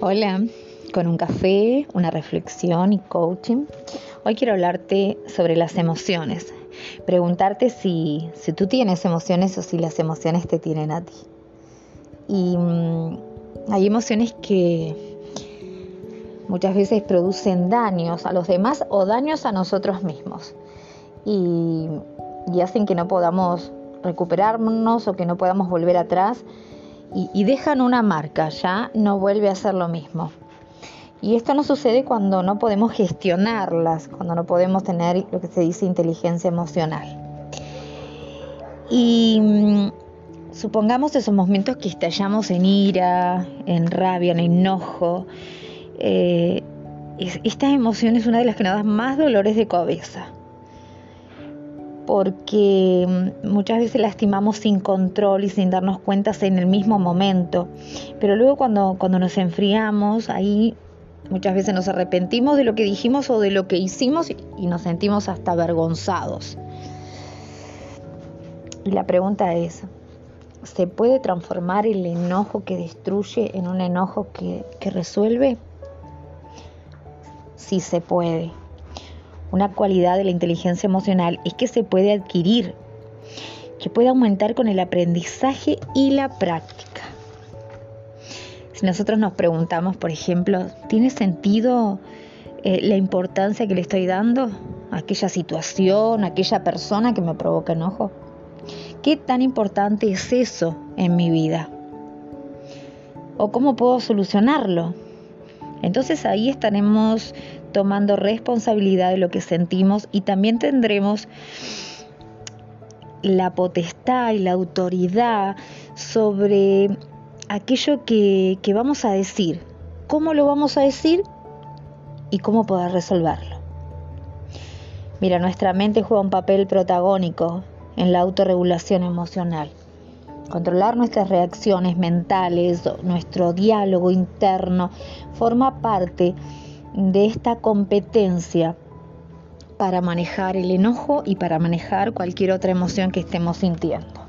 Hola, con un café, una reflexión y coaching. Hoy quiero hablarte sobre las emociones. Preguntarte si, si tú tienes emociones o si las emociones te tienen a ti. Y mm, hay emociones que muchas veces producen daños a los demás o daños a nosotros mismos. Y, y hacen que no podamos recuperarnos o que no podamos volver atrás y, dejan una marca, ya no vuelve a ser lo mismo. Y esto no sucede cuando no podemos gestionarlas, cuando no podemos tener lo que se dice inteligencia emocional. Y mm, supongamos esos momentos que estallamos en ira, en rabia, en enojo. Eh, esta emoción es una de las que nos da más dolores de cabeza porque mm, muchas veces lastimamos sin control y sin darnos cuenta en el mismo momento. Pero luego cuando, cuando nos enfriamos, ahí muchas veces nos arrepentimos de lo que dijimos o de lo que hicimos y nos sentimos hasta avergonzados. Y la pregunta es, ¿se puede transformar el enojo que destruye en un enojo que, que resuelve? Sí se puede. Una cualidad de la inteligencia emocional es que se puede adquirir, que puede aumentar con el aprendizaje y la práctica. Si nosotros nos preguntamos, por ejemplo, ¿tiene sentido eh, la importancia que le estoy dando a aquella situación, a aquella persona que me provoca enojo? ¿Qué tan importante es eso en mi vida? ¿O cómo puedo solucionarlo? Entonces ahí estaremos tomando responsabilidad de lo que sentimos y también tendremos la potestad y la autoridad sobre aquello que, vamos a decir, cómo lo vamos a decir y cómo poder resolverlo. Mira, nuestra mente juega un papel protagónico en la autorregulación emocional. Controlar nuestras reacciones mentales, nuestro diálogo interno, forma parte de esta competencia para manejar el enojo y para manejar cualquier otra emoción que estemos sintiendo.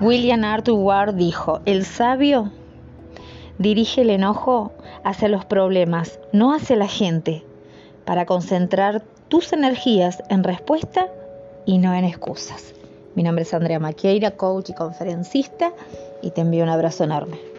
William Arthur Ward dijo, el sabio dirige el enojo hacia los problemas, no hacia la gente, para concentrar tus energías en respuesta y no en excusas. Mi nombre es Andrea Maqueira, coach y conferencista, y te envío un abrazo enorme.